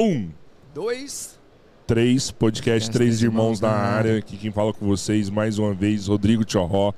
Um, Dois. três, podcast Três Irmãos na área. Aqui quem fala com vocês mais uma vez, Rodrigo Tchorró,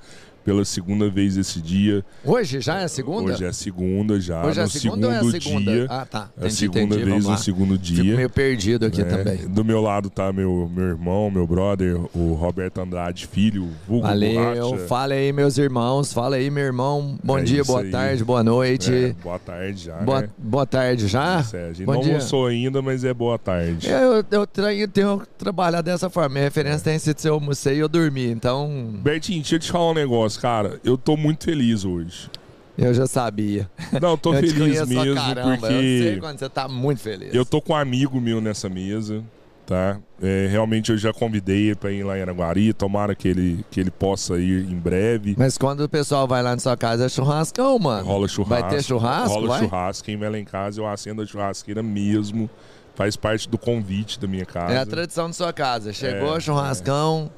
pela segunda vez esse dia. Hoje já é a segunda? Hoje é a segunda já, Hoje é a segunda segundo ou é a segunda? dia. Ah, tá. É a Entendi, segunda entendi, vez no segundo Fico dia. meio perdido aqui É, também. Do meu lado tá meu, meu irmão, meu brother, o Roberto Andrade Filho, vulgo Valeu, Borracha. fala aí, meus irmãos. Fala aí, meu irmão. Bom É dia, boa aí. tarde, boa noite. É, boa tarde já, boa, né? boa tarde já. É, a gente Bom não dia. almoçou ainda, mas é boa tarde. Eu, eu tenho, tenho trabalhado dessa forma. Minha referência tem sido se eu almocei e eu dormi. Então, Bertinho, deixa eu te falar um negócio, cara. Eu tô muito feliz hoje. eu já sabia. Não, tô eu feliz mesmo, caramba. Eu sei porque quando você tá muito feliz. eu tô com um amigo meu nessa mesa, tá? É, realmente eu já convidei ele pra ir lá em Araguari, tomara que ele, que ele possa ir em breve. Mas quando o pessoal vai lá na sua casa, é churrascão, mano. Rola churrasco. Vai ter churrasco, Rola vai? churrasco. Quem vai lá em casa, eu acendo a churrasqueira mesmo. Faz parte do convite da minha casa. É a tradição da sua casa. Chegou, É, churrascão.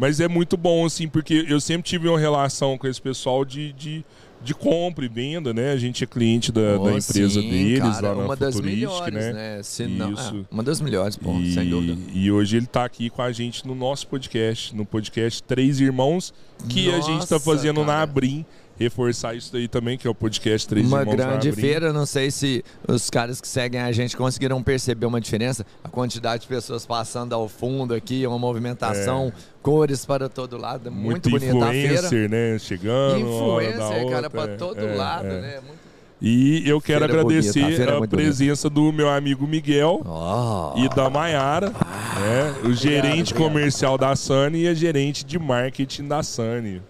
Mas é muito bom, assim, porque eu sempre tive uma relação com esse pessoal de, de, de compra e venda, né? A gente é cliente da, Oh, da empresa sim, deles cara, lá na uma das melhores, né? né? Se não- Isso. é, uma das melhores, pô, e, sem dúvida. E hoje ele tá aqui com a gente no nosso podcast, no podcast Três Irmãos, que a gente tá Nossa, fazendo na cara. Abrim. Reforçar isso daí também, que é o podcast Três Uma Irmãos na grande feira, não sei se os caras que seguem a gente conseguiram perceber uma diferença. A quantidade de pessoas passando ao fundo aqui, uma movimentação, cores para todo lado. é Muito, Muito bonita a feira. influencer, né? Chegando. Influencer, cara, outra, para é, todo é, lado, é. né? Muito... E eu quero Feira bonita, agradecer a é a muito presença do meu amigo Miguel Oh. e da Maiara, né? o gerente obrigado. comercial da Sunny e a gerente de marketing da Sunny.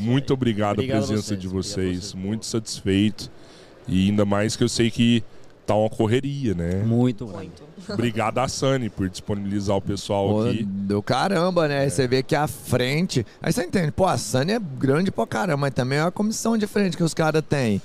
Muito obrigado, Obrigado a a presença vocês, de vocês, vocês. muito satisfeito. E ainda mais que eu sei que tá uma correria, né? Muito grande. Obrigado a Sunny por disponibilizar o pessoal Pô, aqui. do caramba, né? Você vê que a frente. Aí você entende, pô, a Sunny é grande pra caramba, mas também é uma comissão de frente que os caras têm.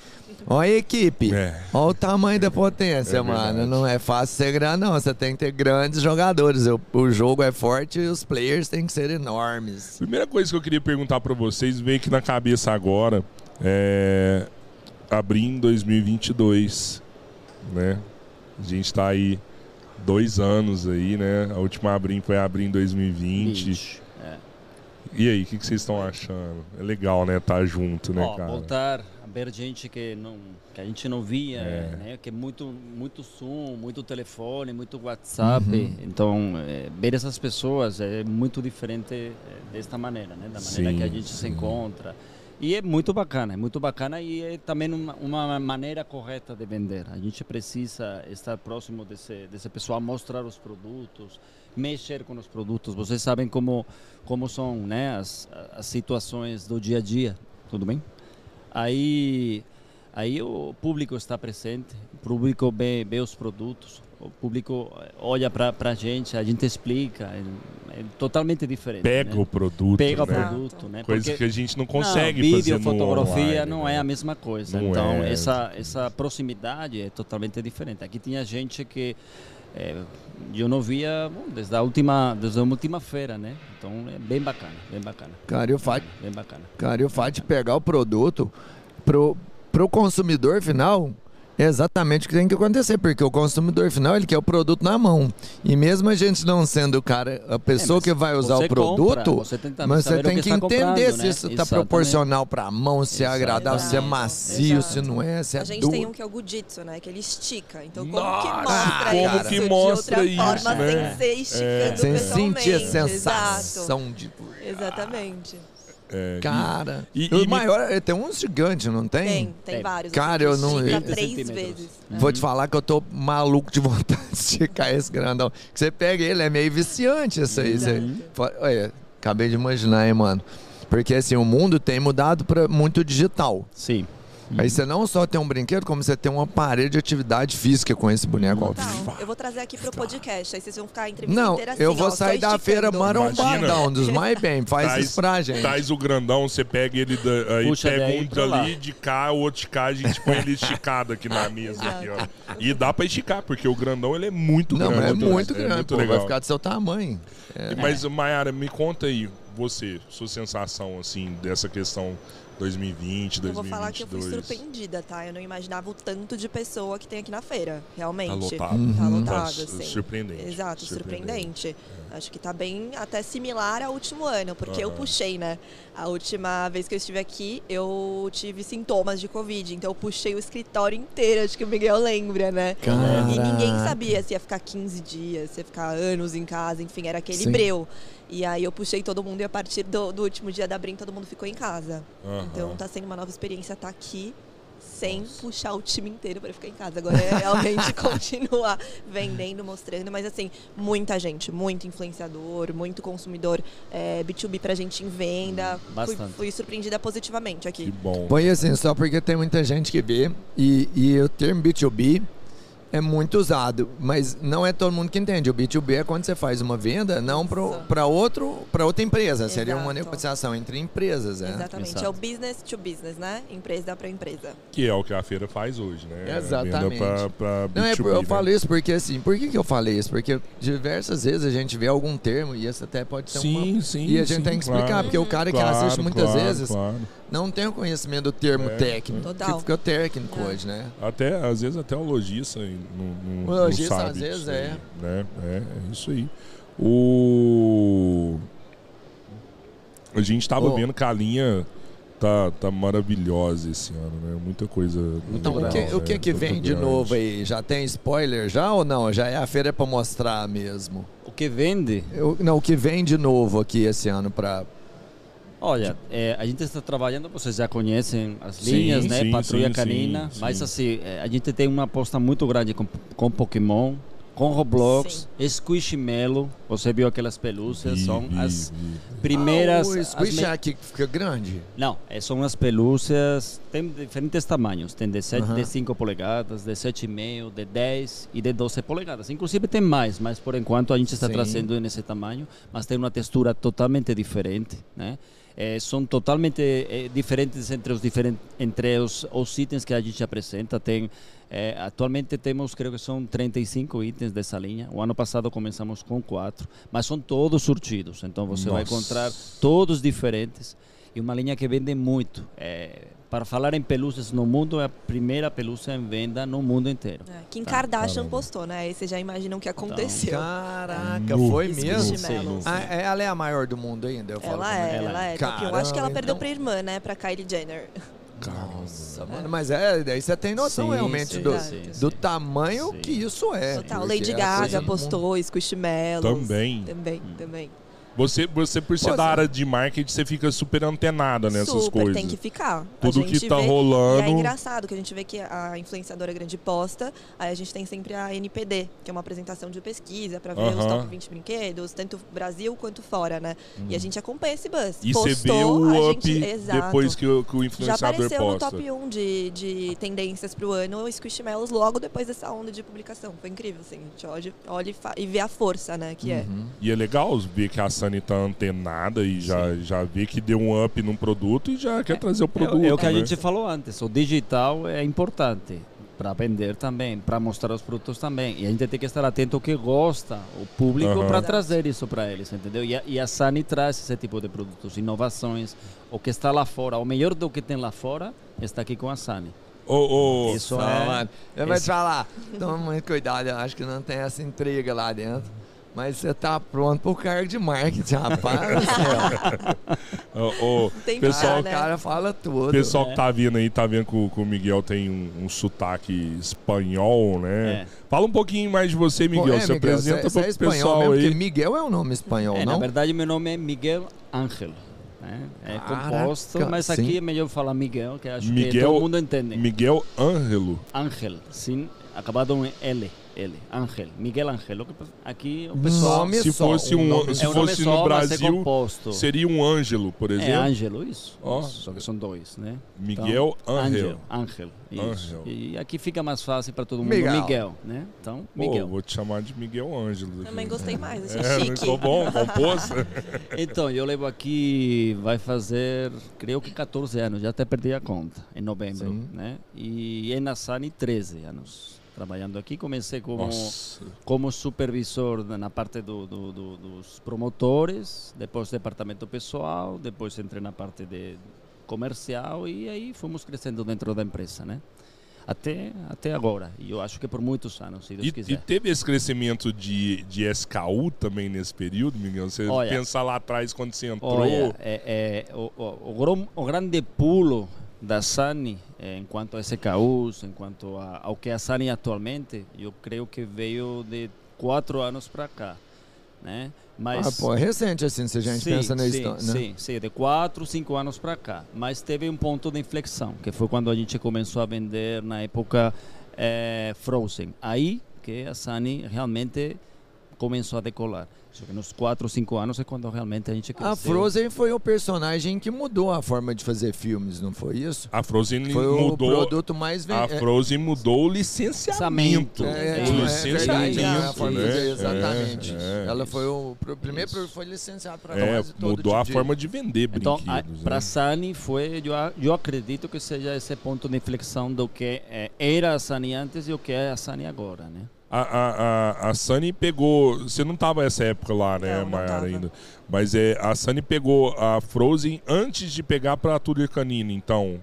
Olha a equipe. É. Olha o tamanho da potência, É mano. Não é fácil ser grande, não. Você tem que ter grandes jogadores. O, o jogo é forte e os players têm que ser enormes. Primeira coisa que eu queria perguntar pra vocês, veio aqui na cabeça agora, é abrir em 2022, né? A gente tá aí dois anos aí, né? A última abrim foi abrir em 2020. Vixe. E aí, o que, que vocês estão achando? É legal, né? Tá junto, né, Ó, cara? voltar ver gente que não que a gente não via, É. né? Que é muito muito Zoom, muito telefone, muito WhatsApp. Uhum. Então, é, ver essas pessoas é muito diferente é, desta maneira, né? Da maneira Sim, que a gente se encontra. E é muito bacana, é muito bacana e é também uma, uma maneira correta de vender. A gente precisa estar próximo desse, desse pessoal, mostrar os produtos, mexer com os produtos. Vocês sabem como, como são né, as, as situações do dia a dia, tudo bem? Aí, aí o público está presente, o público vê, vê os produtos, o público eh, olha para a gente, a gente explica, é, é totalmente diferente. Pega né? o produto, Pega o né? produto, né? Coisa Porque- que a gente não não, consegue vídeo, fazer fotografia online, não né? é a mesma coisa. Não então, é. essa, essa proximidade é totalmente diferente. Aqui tinha gente que eh, eu não via bom, desde a última desde a última feira, né? Então, é bem bacana, bem bacana. Cara, o fato, Bem bacana. cara, e o fato de pegar o produto pro, pro consumidor final é exatamente o que tem que acontecer, porque o consumidor final ele quer o produto na mão. E mesmo a gente não sendo o cara, a pessoa mas que vai usar você o produto, compra, você tem que mas você tem que que, está entender se né? isso está proporcional para a mão, se é agradável, se é Exato. macio, se Exato. não é, se é A gente duro. tem um que é o Gujitsu, né? Que ele estica. Então, como Nossa, que mostra como isso que de mostra outra isso, forma né? sem ser esticando Sem pessoalmente? sentir a Exato. sensação de. Exatamente. É, e- Cara, e- o e me- maior, tem uns gigantes, não tem? Tem, tem Tem. vários. Cara, assim, eu não- que estica 30 três vezes. Vou te falar que eu tô maluco de vontade de esticar esse grandão. Que você pega ele, é meio viciante isso aí. Você, olha, acabei de imaginar, hein, mano. Porque assim, o mundo tem mudado para muito digital. Sim. Aí você não só tem um brinquedo, como você tem um aparelho de atividade física com esse boneco. Então, eu vou trazer aqui pro podcast. Aí vocês vão ficar a entrevista Não, inteira assim, eu ó, vou só sair da feira marombadão dos mais bem. Faz Traz- isso pra gente. Traz o grandão, você pega ele da, aí Puxa pega um dali de cá, o outro de cá, a gente põe ele esticado aqui na mesa. Aqui, ó. E dá pra esticar, porque o grandão ele é muito Não, grande. é muito grande, muito pô, vai legal. ficar do seu tamanho. Mas, Mayara, me conta aí, você, sua sensação, assim, dessa questão 2020, Eu vou falar que eu fui 2022. surpreendida, tá? Eu não imaginava o tanto de pessoa que tem aqui na feira, realmente. Tá lotado. Uhum. Tá Tá lotado, assim. surpreendente. Exato, surpreendente. Acho que tá bem até similar ao último ano, porque eu Aham. puxei, né? A última vez que eu estive aqui, eu tive sintomas de Covid, então eu puxei o escritório inteiro, acho que o Miguel lembra, né? Caraca. E ninguém sabia se ia ficar 15 dias, se ia ficar anos em casa, enfim, era aquele Sim. breu. E aí eu puxei todo mundo e a partir do, do último dia da Brim todo mundo ficou em casa. Aham. Então tá sendo uma nova experiência estar aqui sem puxar o time inteiro para ficar em casa. Agora é realmente continuar vendendo, mostrando, mas assim, muita gente, muito influenciador, muito consumidor é, B2B pra gente em venda. Fui, Bastante. fui surpreendida positivamente Que aqui. bom. Põe assim, só porque tem muita gente que vê e, e o termo B2B é muito usado, mas não é todo mundo que entende. O B2B é quando você faz uma venda não para outro para outra empresa, seria uma Exato. negociação entre empresas, é. Exatamente. Exato. É o business to business, né? Empresa para empresa. Que é o que a feira faz hoje, né? Exatamente. Venda pra, pra Não, é, B2B, eu né? falo isso porque assim, por que, que eu falei isso? Porque diversas vezes a gente vê algum termo e esse até pode ser uma Sim, sim. E a gente sim, tem que explicar, claro. porque o cara que Claro, assiste muitas claro, vezes claro. Não tem o conhecimento do termo É, técnico, Total. que fica técnico É. hoje, né? Até, às vezes, até o lojista não, não, O não lojista, sabe às vezes, aí, é. Né? É, é isso aí. O... A gente tava Ô. vendo que a linha tá, tá maravilhosa esse ano, né? Muita coisa Então, o legal, que, o que né? que Tanto vem de novo aí? Já tem spoiler já ou não? Já é a feira para mostrar mesmo? O que vende, Eu- não, o que vem de novo aqui esse ano para olha, é, a gente está trabalhando, vocês já conhecem as Sim, linhas, né? sim, Patrulha sim, Canina, sim, mas sim. assim, é, a gente tem uma aposta muito grande com, com Pokémon, com Roblox, Squishmallow, você viu aquelas pelúcias, Vi, são vi, as vi. primeiras... Ah, o as squish me- aqui fica grande. Não, eh, são as pelúcias, tem diferentes tamanhos, tem de, sete, Aham. de 5 polegadas, de 7,5, de 10 e de 12 polegadas. Inclusive tem mais, mas por enquanto a gente está Sim. trazendo nesse tamanho, mas tem uma textura totalmente diferente, né? Eh, são totalmente eh, diferentes entre os diferentes entre os, os itens que a gente apresenta. Tem eh, atualmente temos, creio que são 35 itens dessa linha. O ano passado começamos com quatro, mas são todos surtidos. Então você vai Nossa. encontrar todos diferentes e uma linha que vende muito. É, para falar em pelúcias no mundo, é a primeira pelúcia em venda no mundo inteiro. É, Kim Tá, Kardashian caramba. postou, né? Aí vocês já imaginam o que aconteceu. Caraca, Nu. foi mesmo? Ah, é- ela é a maior do mundo ainda, eu falo Ela também. é, Ela ela é. é. top 1. Acho que ela perdeu então- pra irmã, né? Pra Kylie Jenner. Nossa, mano, mas é, daí você tem noção Sim, realmente sim, do, sim, do sim. tamanho Sim. que isso é. Total. Lady é Gaga postou Squishmallows. Também. Também, também. Você, você, por ser Pô, da área de marketing, você fica super antenada nessas Super, coisas. tem que ficar. Tudo que tá vê, rolando. E é engraçado que a gente vê que a influenciadora grande posta, aí a gente tem sempre a NPD, que é uma apresentação de pesquisa pra ver os Aham. top 20 brinquedos, tanto Brasil quanto fora, né? E a gente acompanha esse buzz. E você vê Postou, o up gente- Exato. depois que o, que o Já influenciador apareceu no posta. top 1 de, de tendências pro ano o Squishmallows logo depois dessa onda de publicação. Foi incrível, assim. A gente olha, olha e, fa- e vê a força, né, que é. Uhum. E é legal ver que a Sunny tá antenada e já, já vê que deu um up num produto e já quer trazer o produto. É, é o que a né? gente falou antes, o digital é importante para vender também, para mostrar os produtos também. E a gente tem que estar atento ao que gosta o público Aham. para trazer isso para eles, entendeu? E a, e a Sani traz esse tipo de produtos, inovações, o que está lá fora, o melhor do que tem lá fora está aqui com a Sani. Ô, ô, Isso Não, é... mano, eu vou te esse- falar, toma muito cuidado, eu acho que não tem essa intriga lá dentro. Mas você tá pronto pro cargo de marketing, rapaz. ô, ô, Tem que pessoal, Ah, tá, o né? cara fala tudo. O pessoal É. que tá vindo aí, tá vendo que o, que o Miguel tem um, um sotaque espanhol, né? É. Fala um pouquinho mais de você, Pô, Miguel. é, Se apresenta você- você é pro espanhol pessoal mesmo, aí. Porque Miguel é um nome espanhol, É, na não? verdade, meu nome é Miguel Ángel. né? É Caraca, composto, mas aqui sim. é melhor falar Miguel, que acho que Miguel- todo mundo entende. Miguel Ângelo. Ángel, sim, acabado em L. L, Ángel, Miguel Ángel. Aqui o pessoal Nome Se só, fosse um um- nome se é um fosse só, no é Brasil. Seria um Ângelo, por É exemplo. Ângelo, isso. Ó. isso, Só que são dois, né? Miguel Então, Ángel. Ángel, isso. Ángel. E aqui fica mais fácil para todo mundo, Miguel. Miguel, né? Então, Pô, Miguel. vou te chamar de Miguel Ângelo. Também gostei mais, achei É, chique. ficou bom, compôs. Então, eu levo aqui, vai fazer, creio que 14 anos, já até perdi a conta, em novembro, Sim. né? E é na Sani 13 anos trabalhando aqui. Comecei como, Nossa. como supervisor na parte do, do- do- dos promotores, depois departamento pessoal, depois entrei na parte de comercial e aí fomos crescendo dentro da empresa, né? Até, até agora. E eu acho que por muitos anos, se Deus E, quiser. e teve esse crescimento de, de SKU também nesse período, Miguel? Você Olha. pensar lá atrás quando você entrou. Olha, é, é, o, o, o o grande pulo da Sani, eh, enquanto a SKUs, enquanto a, ao que é a Sani atualmente, eu creio que veio de quatro anos para cá, né? Mas Ah, pô, é recente assim, se a gente sim, pensa na história, né? Sim, sim, de quatro, cinco anos para cá. Mas teve um ponto de inflexão, que foi quando a gente começou a vender na época eh, Frozen. Aí que a Sani realmente começou a decolar. Só que nos quatro, cinco anos é quando realmente a gente cresceu. A Frozen foi o personagem que mudou a forma de fazer filmes, não foi isso? A Frozen Foi o mudou. produto mais A vendido. Frozen mudou o licenciamento. É, É, o é licenciamento. forma de né? fazer, exatamente. É, é. Ela foi o pro- primeiro pro- foi licenciado para É, quase todo mudou tipo a de- forma de vender Então, brinquedos. para né? a Sani foi, eu, eu acredito que seja esse ponto de inflexão do que era a Sani antes e o que é a Sani agora, né? A, a, a, a Sunny pegou. Você não tava nessa época lá, né, Mayara, ainda. Mas é, a Sunny pegou a Frozen antes de pegar pra Túlio Canina, então.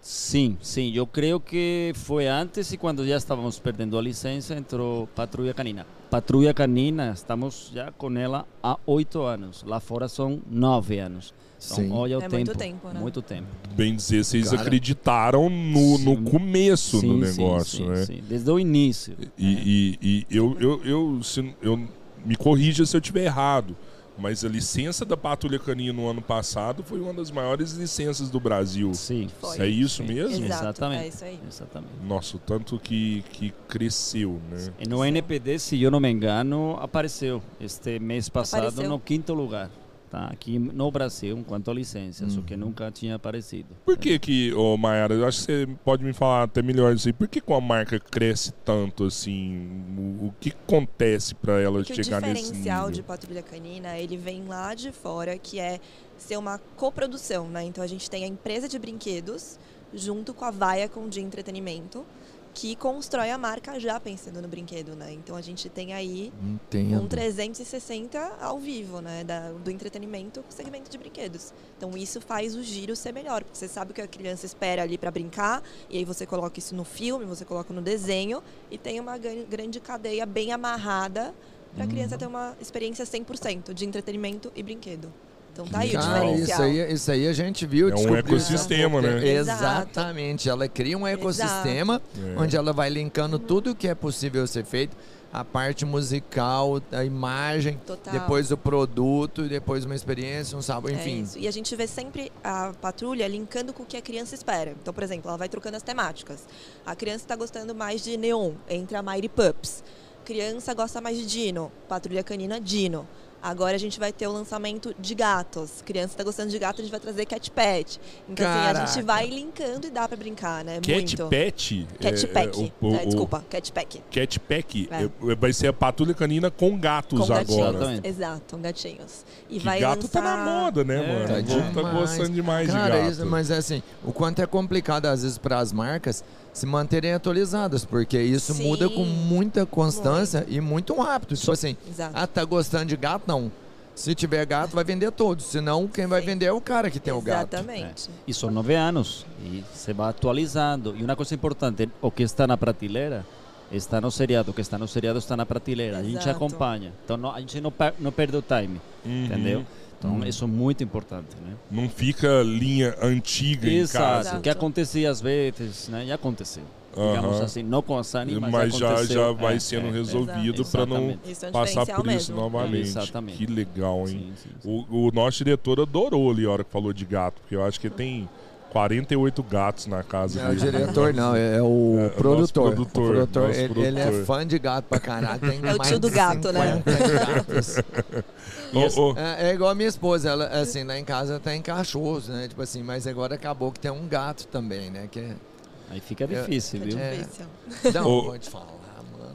Sim, sim. Eu creio que foi antes e quando já estávamos perdendo a licença entrou Patrulha Canina. Patrulha Canina, estamos já com ela há oito anos. Lá fora são nove anos. Então, Sim. olha o É tempo. muito tempo, né? Muito tempo. Bem dizer, vocês Cara. acreditaram no, no começo Sim, do negócio, sim, né? sim. Desde o início. E, e, e eu, eu, eu, se- eu me corrija se eu estiver errado, mas a licença da Patrulha Canina no ano passado foi uma das maiores licenças do Brasil. Sim. Foi. É isso Sim. mesmo? Exato, Exatamente. é isso aí. Exatamente. Nossa, o tanto que, que cresceu, né? E no NPD, se eu não me engano, apareceu este mês passado Apareceu. no quinto lugar. Tá? Aqui no Brasil, enquanto a licença, só que nunca tinha aparecido. Por que que, ô Mayara, eu acho que você pode me falar até melhor isso aí, por que que uma marca cresce tanto assim? O, o que acontece pra ela Porque o chegar nesse diferencial nível? de Patrulha Canina, ele vem lá de fora, que é ser uma coprodução, né? Então a gente tem a empresa de brinquedos junto com a Viacom de entretenimento, que constrói a marca já pensando no brinquedo, né? Então a gente tem aí Entendo. um 360 ao vivo, né? Da- do entretenimento com segmento de brinquedos. Então isso faz o giro ser melhor, porque você sabe o que a criança espera ali para brincar, e aí você coloca isso no filme, você coloca no desenho, e tem uma gran- grande cadeia bem amarrada para a criança ter uma experiência 100% de entretenimento e brinquedo. Então tá aí o isso diferencial. aí, isso aí a gente viu. É um ecossistema, isso né? Exatamente. Ela cria um ecossistema É. onde ela vai linkando tudo que é possível ser feito. A parte musical, a imagem, Total. depois o produto, depois uma experiência, um sabor, É enfim. isso. E a gente vê sempre a patrulha linkando com o que a criança espera. Então, por exemplo, ela vai trocando as temáticas. A criança está gostando mais de neon, entra a Mighty Pups. Criança gosta mais de Dino, Patrulha Canina Dino. Agora a gente vai ter o lançamento de gatos. Criança está gostando de gato, a gente vai trazer Cat Pet. Então, assim, a Caraca. gente vai linkando e dá para brincar, né? Cat Muito. Pet? Cat é, Pack. é, o- É, o- desculpa, Cat Pack. Cat Pack É. é, vai ser a patrulha canina com gatos Com gatinhos. agora. Exatamente. Exato, gatinhos. E Que vai gato lançar... tá na moda, né, É, mano? Tá o povo tá gostando demais Cara, de gato. isso, mas é assim, o quanto é complicado às vezes para as marcas se manterem atualizadas, porque isso Sim. muda com muita constância e muito rápido. Tipo assim, Exato. ah, tá gostando de gato? Não. Se tiver gato, vai vender todos. Senão, quem vai Sim. vender é o cara que tem o gato. Exatamente. E são nove anos e se vai atualizando. E uma coisa importante, o que está na prateleira está no seriado, o que está no seriado está na prateleira. A gente Exato. acompanha. Então não- a gente não, per- não perde o time, Uhum. entendeu? Então isso é muito importante, né? Não fica linha antiga em Exato. casa. Exato. Que acontecia às vezes, né? Já aconteceu. Digamos Aham. assim, não com a Sani, mas, Mas já, já vai É, sendo é, é. resolvido para não é um passar por isso mesmo. novamente. Exatamente. Que legal, hein? Sim, sim, sim. O, o nosso diretor adorou ali a hora que falou de gato, porque eu acho que tem 48 gatos na casa Não é o diretor, não, é o É, o nosso produtor. produtor, o produtor, ele, ele é produtor. fã de gato pra caralho. Tem É o tio do gato, né? 50 gatos. Ô, ô, É, é igual a minha esposa, ela, assim, lá em casa tem cachorros, né? Tipo assim, mas agora acabou que tem um gato também, né? Que é- Aí fica difícil, É viu? É. difícil. Não, te falar, mano.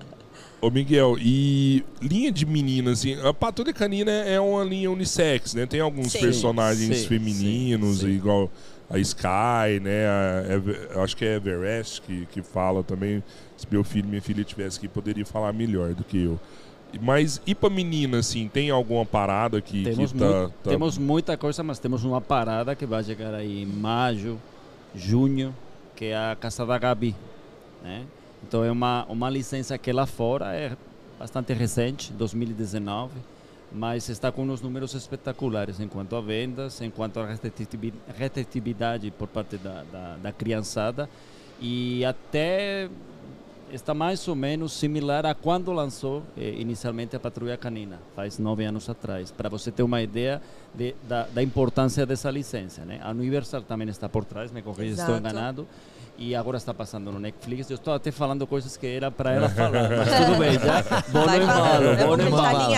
Ô Miguel, e linha de meninas, assim, a Patrulha Canina é uma linha unissex, né? Tem alguns Sim. personagens Sim, femininos, sim, sim. igual a Sky, né? A Ever- acho que é Everest que, que fala também. Se meu filho e minha filha tivesse aqui, poderia falar melhor do que eu. Mas e pra menina, assim, tem alguma parada que, Temos, que tá, tá- temos muita coisa, mas temos uma parada que vai chegar aí em maio, junho, que é a Casa da Gabi. Né? Então é uma, uma licença que lá fora é bastante recente, 2019, mas está com uns números espetaculares em quanto a vendas, em quanto a receptivi- receptividade por parte da, da, da criançada e até está mais ou menos similar a quando lançou eh, inicialmente a Patrulha Canina, faz nove anos atrás, para você ter uma ideia de, da, da importância dessa licença. Né? A Universal também está por trás, me corrija se estou enganado, e agora está passando no Netflix. Eu estou até falando coisas que era para ela falar, mas tudo bem, já no Vai embalo, vou bom embalo.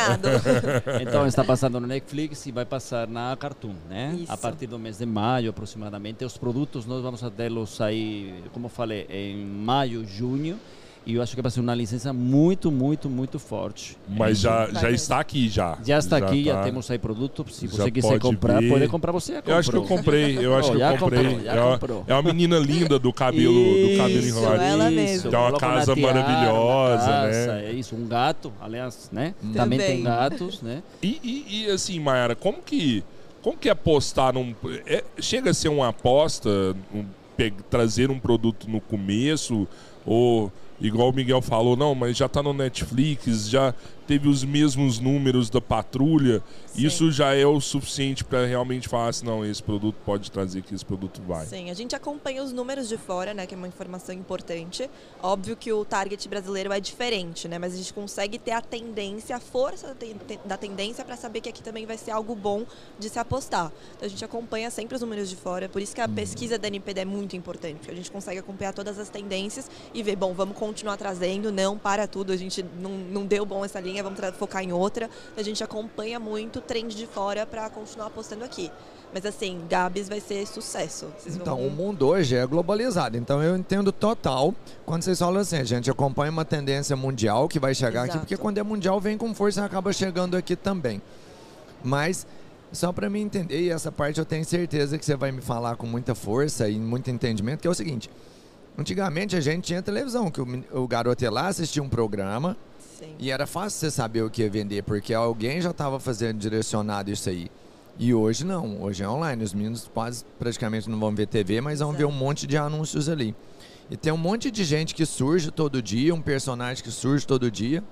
Então está passando no Netflix e vai passar na Cartoon, né? Isso. A partir do mês de maio aproximadamente. Os produtos nós vamos tê-los aí, como falei, em maio, junho. E eu acho que vai ser uma licença muito, muito, muito forte. Mas já, Vai já mesmo. está aqui já. Já está aqui, já tá. temos aí produto. Se Já você quiser pode comprar, ver. pode comprar você. Já Eu acho que eu comprou. comprei, eu acho que Já eu comprei. comprou, já é, uma, comprou. é uma menina linda do cabelo, do cabelo Isso, enroladinho. ela mesmo. Tem uma Coloca casa tiara, maravilhosa, na né? casa, É isso, um gato, aliás, né? Também. Também tem gatos, né? E, e- e, assim, Mayara, como que, como que é apostar num. é- chega a ser uma aposta, um, pe- trazer um produto no começo? Ou, igual o Miguel falou, não, mas já tá no Netflix, já teve os mesmos números da patrulha. Sim. Isso já é o suficiente para realmente falar assim, não, esse produto pode trazer que esse produto vai. Sim, a gente acompanha os números de fora, né, que é uma informação importante. Óbvio que o target brasileiro é diferente, né, mas a gente consegue ter a tendência, a força da ten- ten- da tendência para saber que aqui também vai ser algo bom de se apostar. Então a gente acompanha sempre os números de fora, por isso que a pesquisa da NPD é muito importante, porque a gente consegue acompanhar todas as tendências e ver, bom, vamos continuar trazendo, não para tudo, a gente não, não deu bom essa linha, vamos focar em outra. A gente acompanha muito o trend de fora para continuar apostando aqui. Mas assim, Gabs vai ser sucesso. Vocês vão- Então, o mundo hoje é globalizado. Então, eu entendo total quando vocês falam assim, a gente acompanha uma tendência mundial que vai chegar aqui, Exato. porque quando é mundial vem com força e acaba chegando aqui também. Mas, só para mim entender, e essa parte eu tenho certeza que você vai me falar com muita força e muito entendimento, que é o seguinte. Antigamente a gente tinha televisão, que o, o garoto ia lá assistir um programa Sim. e era fácil você saber o que ia vender, porque alguém já estava fazendo direcionado isso aí. E hoje não, hoje é online. Os meninos quase praticamente não vão ver TV, mas vão ver um monte de anúncios ali. E tem um monte de gente que surge todo dia, um personagem que surge todo dia.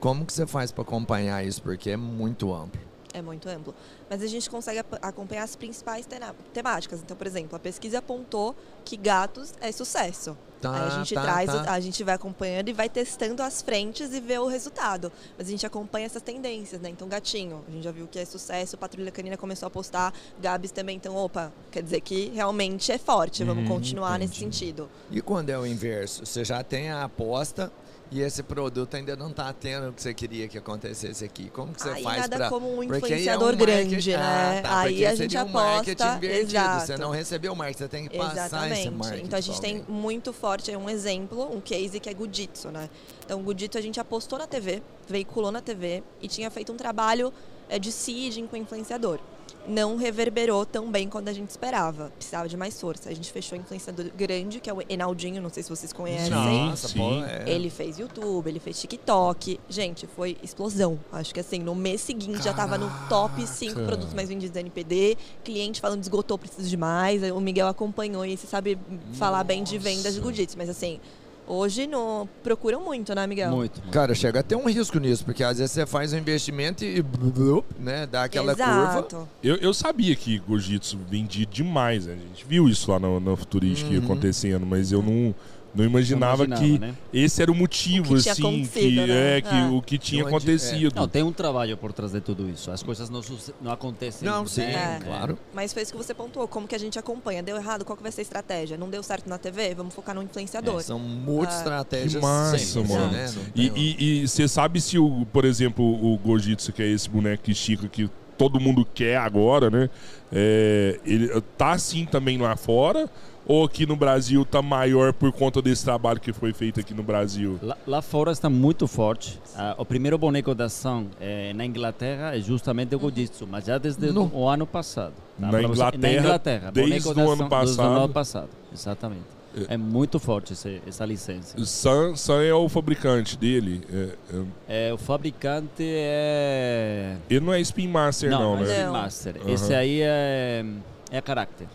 Como que você faz para acompanhar isso? Porque é muito amplo. É muito amplo. Mas a gente consegue acompanhar as principais temáticas. Então, por exemplo, a pesquisa apontou que gatos é sucesso. Tá, Aí a gente tá, traz, tá. a gente vai acompanhando e vai testando as frentes e vê o resultado. Mas a gente acompanha essas tendências, né? Então, gatinho, a gente já viu que é sucesso, Patrulha Canina começou a postar, Gabs também, então, opa, quer dizer que realmente é forte, vamos Hum, continuar nesse entendi. sentido. E quando é o inverso? Você já tem a aposta e esse produto ainda não está tendo o que você queria que acontecesse aqui. Como que você Aí faz nada para como um aí é influenciador um grande, né? Ah, tá, Aí porque a gente um aposta. Exato. Você não recebeu o marketing, você tem que passar esse Exatamente. marketing. Então a gente pra tem muito forte aí um exemplo, um case que é Gujitsu, né? Então o Gujitsu a gente apostou na TV, veiculou na TV e tinha feito um trabalho é, de seeding com influenciador. Não reverberou tão bem quanto a gente esperava. Precisava de mais força. A gente fechou um influenciador grande, que é o Enaldinho, não sei se vocês conhecem. Nossa, sim. é. Ele fez YouTube, ele fez TikTok. Gente, foi explosão. Acho que assim, no mês seguinte já tava no top 5 Caraca. produtos mais vendidos da NPD. Cliente falando esgotou, preciso de mais. O Miguel acompanhou e você sabe falar bem de vendas de Nossa. Gudits. Mas assim, hoje no... procuram muito, né, Miguel? Muito, muito. Cara, chega a ter um risco nisso, porque às vezes você faz um investimento e blup, né, dá aquela curva. Exato. Eu, eu sabia que Gojitsu vendia demais, né? A gente viu isso lá no, no Futurística Uhum. acontecendo, mas eu não, não imaginava, Não que imaginava, né? esse era o motivo, O que tinha assim, que, né? é, que É. o que tinha acontecido. Não, tem um trabalho por trás de tudo isso. As coisas não, não acontecem. Não, sim, né? É. claro. Mas foi isso que você pontuou. Como que a gente acompanha? Deu errado? Qual que vai ser a estratégia? Não deu certo na TV? Vamos focar no influenciador. São muitas Ah. estratégias Que massa, sempre, mano. né? E- E você sabe se, o, por exemplo, o Gojitsu, que é esse boneco que estica que todo mundo quer agora, né? É, ele tá assim também lá fora? Ou aqui no Brasil tá maior por conta desse trabalho que foi feito aqui no Brasil? Lá, lá fora está muito forte. Ah, o primeiro boneco da ação eh, na Inglaterra é justamente o Gojitsu, mas já desde No. o ano passado. Na Pra você- Inglaterra, na Inglaterra, desde o ano passado. Desde o ano passado, exatamente. É muito forte esse, essa licença. Sun é o fabricante dele. É, é- É, o fabricante é. ele não é Spin Master, não, não, né? é Não. Master. Aham. Esse aí é, é. Caráter.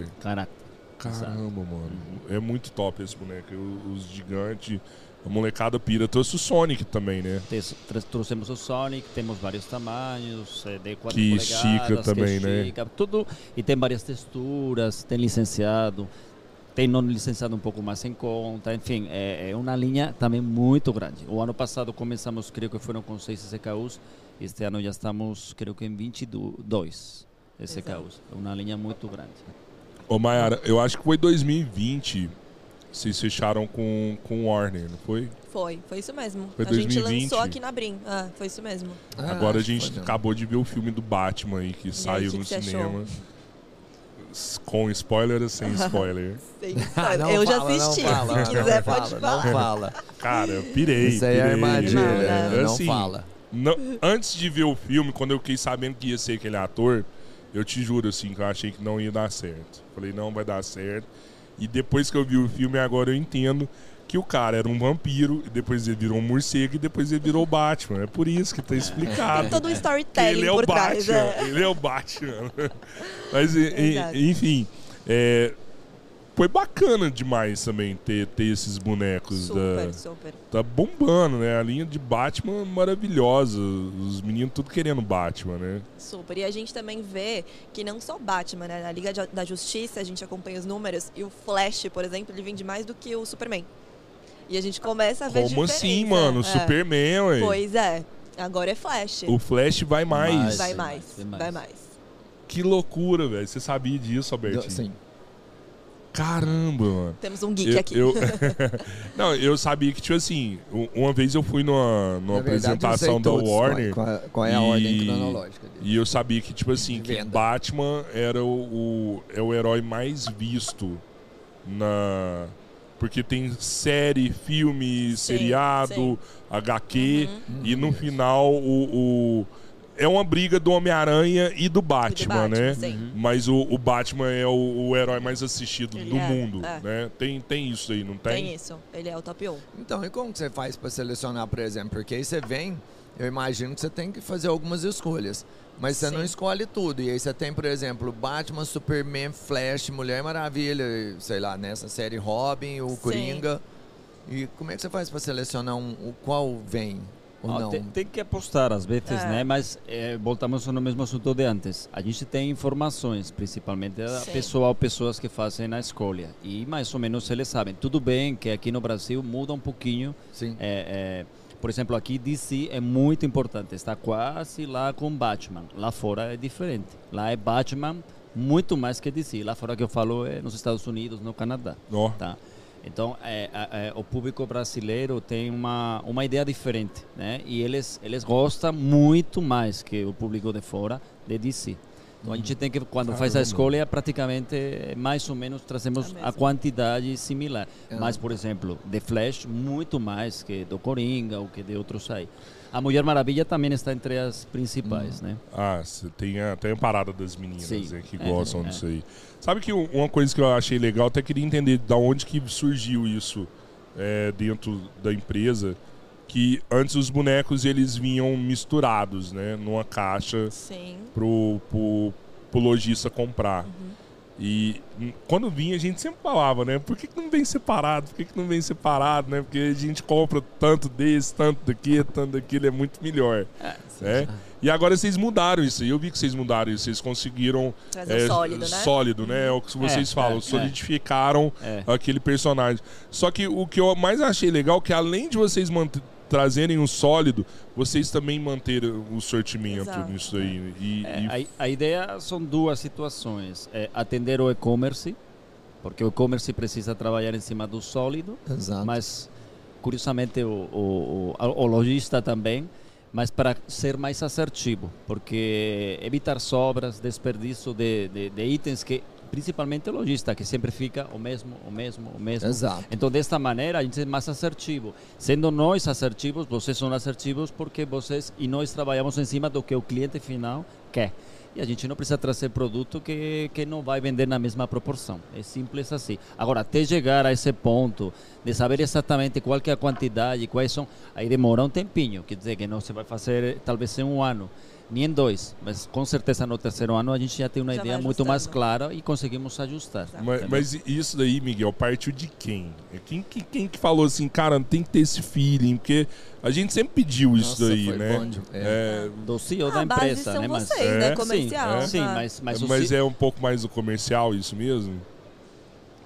Isso. Caráter. Caramba, mano. É muito top esse boneco. Os gigantes, a molecada pira. Trouxe o Sonic também, né? Trouxemos o Sonic, temos vários tamanhos, é, de 4 Que polegadas, estica também, que né? tudo. E tem várias texturas, tem licenciado, tem não licenciado um pouco mais em conta, enfim, é, é uma linha também muito grande. O ano passado começamos, creio que foram com 6 SKUs, este ano já estamos, creio que em 22 SKUs. É uma linha muito grande. Ô, Mayara, eu acho que foi 2020. Vocês fecharam com, com Warner, não foi? Foi, foi isso mesmo. Foi a gente 2020? lançou aqui na Brim. Ah, foi isso mesmo. Ah, Agora a gente acabou de ver o filme do Batman aí, que saiu que no que cinema. S- Com spoiler ou sem spoiler? Sem Ah, spoiler. não eu já fala, não assisti. fala, Se não quiser, fala, pode Não falar. fala. Cara, eu pirei. Isso aí é pirei. armadilha. Não, Não, Assim, fala. Não, antes de ver o filme, quando eu fiquei sabendo que ia ser aquele ator, eu te juro assim, que eu achei que não ia dar certo. Falei, não vai dar certo. E depois que eu vi o filme, agora eu entendo que o cara era um vampiro, e depois ele virou um morcego, e depois ele virou o Batman. É por isso que tá explicado. Tem todo um storytelling ele é o por trás. Batman. é. Ele é o Batman. Mas, e- enfim, é, foi bacana demais também ter, ter esses bonecos Super, da, super. tá bombando, né? A linha de Batman maravilhosa. Os meninos tudo querendo Batman, né? Super. E a gente também vê que não só Batman, né? Na Liga da Justiça, a gente acompanha os números e o Flash, por exemplo, ele vende mais do que o Superman. E a gente começa a ver Como diferença. assim, mano? É. Superman, ué. Pois é. Agora é Flash. O Flash vai mais. Mais. Vai Vai mais. mais, vai mais. Que loucura, velho. Você sabia disso, Albertinho? Sim. Caramba, mano. Temos um geek Eu, aqui. eu- não, eu sabia que, tipo assim, uma vez eu fui numa, numa Na verdade, eu apresentação sei da Warner Qual, é- qual é a e- ordem cronológica dele. e eu sabia que, tipo assim, que. Batman era o, o- é o herói mais visto na. Porque tem série, filme, Sim, seriado, sim. HQ, Uhum. e no final o, o- é uma briga do Homem-Aranha e do Batman, né? Sim. Mas o, o Batman é o, o herói mais assistido Ele do é, mundo, é. né? Tem, tem isso aí, não tem? Tem isso. Ele é o top 1. Então, e como que você faz para selecionar, por exemplo? Porque aí você vem, eu imagino que você tem que fazer algumas escolhas. Mas você não Sim. escolhe tudo. E aí você tem, por exemplo, Batman, Superman, Flash, Mulher Maravilha, sei lá, nessa série Robin, o Sim. Coringa. E como é que você faz para selecionar um, o qual vem ou Ah, não? Tem, tem que apostar às vezes, É. né? Mas eh, voltamos no mesmo assunto de antes. A gente tem informações, principalmente da Sim. pessoal, pessoas que fazem a escolha. E mais ou menos eles sabem. Tudo bem que aqui no Brasil muda um pouquinho. Sim. É, é, por exemplo, aqui DC é muito importante. Está quase lá com Batman. Lá fora é diferente. Lá é Batman muito mais que DC. Lá fora que eu falo é nos Estados Unidos, no Canadá. Ó, Tá? Então, é, é, é, o público brasileiro tem uma, uma ideia diferente, né? E eles, eles gostam muito mais que o público de fora de DC. Então, a gente tem que, quando faz a escolha, praticamente, é, mais ou menos, trazemos A a, quantidade similar. Ah. Mas, por exemplo, de Flash, muito mais que do Coringa ou que de outros aí. A Mulher Maravilha também está entre as principais, né? Ah, você tem até a parada das meninas né, que É, gostam é. disso aí. Sabe que um- uma coisa que eu achei legal, até queria entender da onde que surgiu isso é, dentro da empresa, que antes os bonecos eles vinham misturados, né, numa caixa Sim. pro, pro, pro lojista comprar. E hum, quando vinha, a gente sempre falava, né? Por que, que não vem separado? Por que, que não vem separado, né? Porque a gente compra tanto desse, tanto daqui, tanto daquilo, é muito melhor. né? E agora vocês mudaram isso. E eu vi que vocês mudaram isso. Vocês conseguiram. Trazer é, sólido, né? Sólido, né? É o que vocês É, falam. é, é. solidificaram É. aquele personagem. Só que o que eu mais achei legal é que além de vocês mant- trazerem o sólido, vocês também manteram o sortimento Exato. nisso aí. E, É, e a, a ideia são duas situações. É atender o e-commerce, porque o e-commerce precisa trabalhar em cima do sólido, Exato. mas curiosamente o, o, o, o lojista também, mas para ser mais assertivo, porque evitar sobras, desperdício de, de, de itens que principalmente o lojista que sempre fica o mesmo, o mesmo, o mesmo. Exato. Então, desta maneira, a gente é mais assertivo. Sendo nós assertivos, vocês são assertivos porque vocês e nós trabalhamos em cima do que o cliente final quer. E a gente não precisa trazer produto que, que não vai vender na mesma proporção. É simples assim. Agora, até chegar a esse ponto de saber exatamente qual que é a quantidade, quais são, aí demora um tempinho. Quer dizer que não se vai fazer talvez em um ano, nem em dois, mas com certeza no terceiro ano a gente já tem uma Já ideia muito mais clara e conseguimos ajustar. Mas, mas isso daí, Miguel, partiu de quem? É Quem, que- quem que falou assim, cara, tem que ter esse feeling? Porque a gente sempre pediu isso Nossa, daí, né? bom de- É, Do CEO Ah, da empresa, né? Mas, vocês, É? né? Sim, Comercial. sim, Ah. mas, mas, o mas CEO é um pouco mais do comercial, isso mesmo?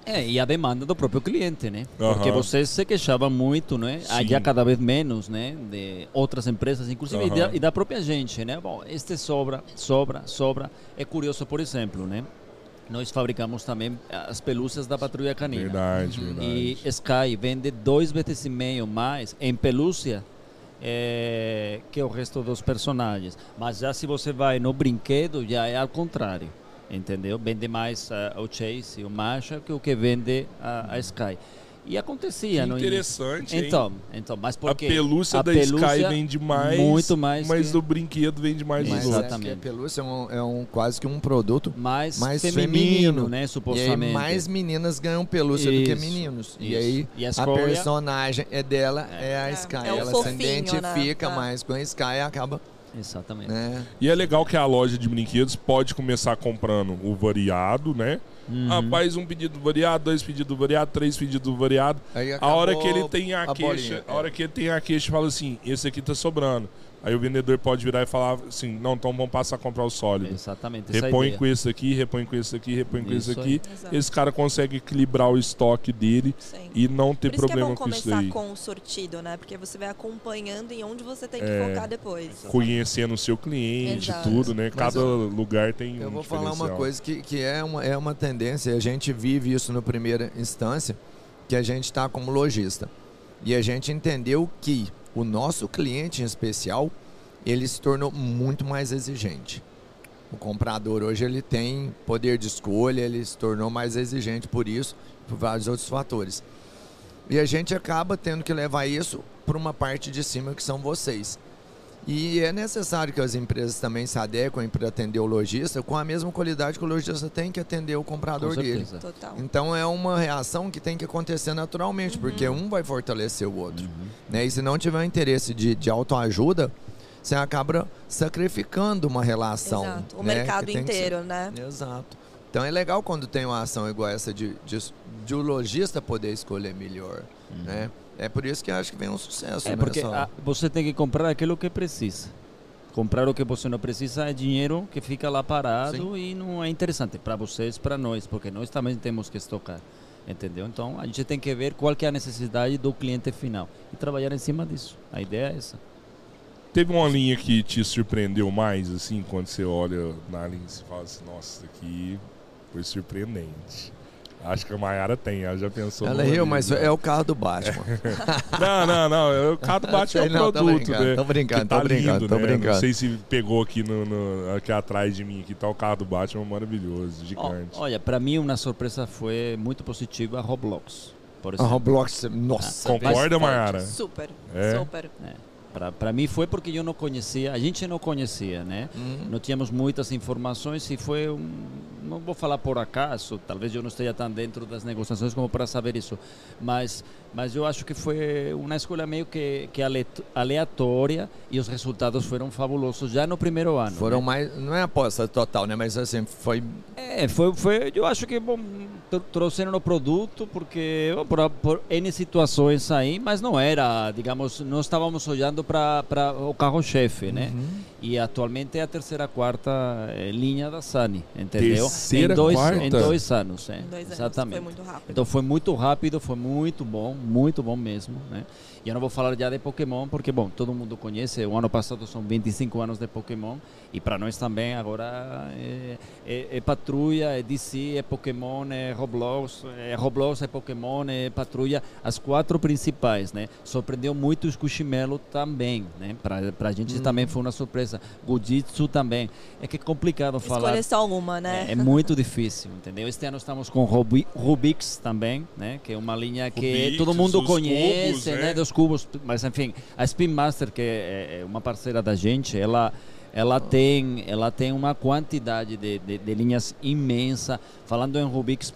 É, e a demanda do próprio cliente, né? Porque você se queixava muito, né? Sim. Cada vez menos, né? De outras empresas, inclusive, e da, e da própria gente, né? Bom, este sobra, sobra, sobra. É curioso, por exemplo, né? Nós fabricamos também as pelúcias da patrulha canina. Verdade, E verdade. Sky vende dois vezes e meio mais em pelúcia é, que o resto dos personagens. Mas já se você vai no brinquedo, já é ao contrário. Entendeu? Vende mais ah, o Chase, o Masha, que o que vende a, a Sky. E acontecia Que no início. interessante, hein? Então, então, mas A porque pelúcia a da pelúcia Sky vende mais, muito mais mas que- do brinquedo vende mais Mas dos Exatamente. é a pelúcia é, um, é um- quase que um produto mais, mais feminino, feminino, né, E aí supostamente. mais meninas ganham pelúcia do que Isso, meninos. E isso. aí E a a personagem é dela, é, a É, Sky. é o Ela fofinho, se identifica né? mais com a Sky e acaba, Exatamente. né? E é legal que a loja de brinquedos pode começar comprando o variado, né? Uhum. Rapaz, um pedido variado, dois pedidos variado, três pedidos variado. Aí A hora que ele tem a, a queixa, bolinha, a hora que ele tem a queixa, fala assim: esse aqui tá sobrando. Aí o vendedor pode virar e falar assim: não, então vamos passar a comprar o sólido. Exatamente. essa Repõe com esse aqui, repõe com esse aqui, repõe com esse Isso aqui. Exato. Esse cara consegue equilibrar o estoque dele Sim. e não ter Por isso que é problema bom com isso começar daí. com o sortido, né? Porque você vai acompanhando em onde você tem que É. focar depois. Conhecendo o seu cliente, Exato. tudo, né? Mas Cada eu- lugar tem Eu um vou falar uma coisa que, que é, uma, é uma tendência, a gente vive isso na primeira instância, que a gente está como lojista. E a gente entendeu que o nosso cliente em especial, ele se tornou muito mais exigente. O comprador hoje ele tem poder de escolha, ele se tornou mais exigente por isso, por vários outros fatores. E a gente acaba tendo que levar isso para uma parte de cima que são vocês. E é necessário que as empresas também se adequem para atender o lojista com a mesma qualidade que o lojista tem que atender o Com comprador dele. certeza. Total. Então é uma reação que tem que acontecer naturalmente, porque um vai fortalecer o outro. Uhum. Né? E se não tiver interesse de, de autoajuda, você acaba sacrificando uma relação. Exato. O né? mercado que ser- inteiro, né? Exato. Então é legal quando tem uma ação igual essa de, de, de o lojista poder escolher melhor. Né? É por isso que eu acho que vem um sucesso. É né? porque ah, você tem que comprar aquilo que precisa. Comprar o que você não precisa é dinheiro que fica lá parado e não é interessante para vocês, para nós, porque nós também temos que estocar. Entendeu? Então a gente tem que ver qual que é a necessidade do cliente final e trabalhar em cima disso. A ideia é essa. Teve uma linha que te surpreendeu mais, assim, quando você olha na linha e fala assim, nossa, isso aqui foi surpreendente. Acho que a Mayara tem, ela já pensou Ela riu, mas é o carro do Batman. Não, não, não. O carro bate é Sei o não, tô produto, brincando, né? tô brincando, Que tá tô brincando, lindo, tô né? brincando. Não sei se pegou aqui, no, no- aqui atrás de mim, aqui tá o carro do Batman maravilhoso, gigante. olha, para mim uma surpresa foi muito positiva a Roblox, por A. Roblox, nossa. Concorda, Mayara? Super. É? Super. Para mim foi porque eu não conhecia, a gente não conhecia, né? Uhum. Não tínhamos muitas informações e foi um, não vou falar por acaso, talvez eu não esteja tão dentro das negociações como para saber isso, mas mas eu acho que foi uma escolha meio que, que ale- aleatória e os resultados foram fabulosos já no primeiro ano. Foram né? mais. Não é aposta total, né? Mas assim, foi. É, foi, foi, eu acho que bom, tr- trouxeram o produto porque por, por N situações aí, mas não era, digamos, não estávamos olhando para o carro-chefe, né? E atualmente é a terceira, quarta eh, linha da Sani, entendeu? Terceira, em dois, quarta? Em dois anos, é, Em dois anos. exatamente. Foi muito rápido. Então foi muito rápido, foi muito bom, muito bom mesmo, né? E eu não vou falar já de Pokémon, porque, bom, todo mundo conhece, o ano passado são 25 anos de Pokémon, e para nós também agora é, é, é Patrulha, é DC, é Pokémon, é Roblox, é Roblox, é Pokémon, é Patrulha, as quatro principais, né? Surpreendeu muito o Squishmallow também, né? Para a gente também foi uma surpresa. Gujitsu também. É que é complicado falar. Escolher só uma, né? É, é muito difícil, entendeu? Este ano estamos com Rubi, Rubix também, né? Que é uma linha que Rubix, todo mundo conhece, cubos, né? né? Dos cubos. Mas enfim, a Spin Master, que é é uma parceira da gente, ela ela tem, ela tem uma quantidade de, de, de linhas imensa. Falando em Rubik's,